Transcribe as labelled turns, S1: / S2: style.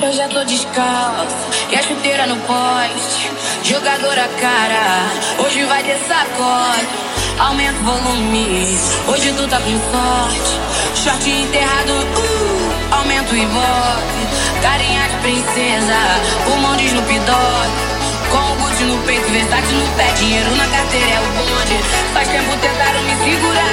S1: Eu já tô descalço e a chuteira no poste. Jogadora cara, hoje vai ter sacode. Aumenta o volume, hoje tu tá com sorte. Short enterrado, uh, aumenta o ibope. Carinha de princesa, pulmão de Snoop Dogg. Com o Gucci no peito, Versace no pé, dinheiro na carteira é o bonde. Faz tempo tentaram me segurar,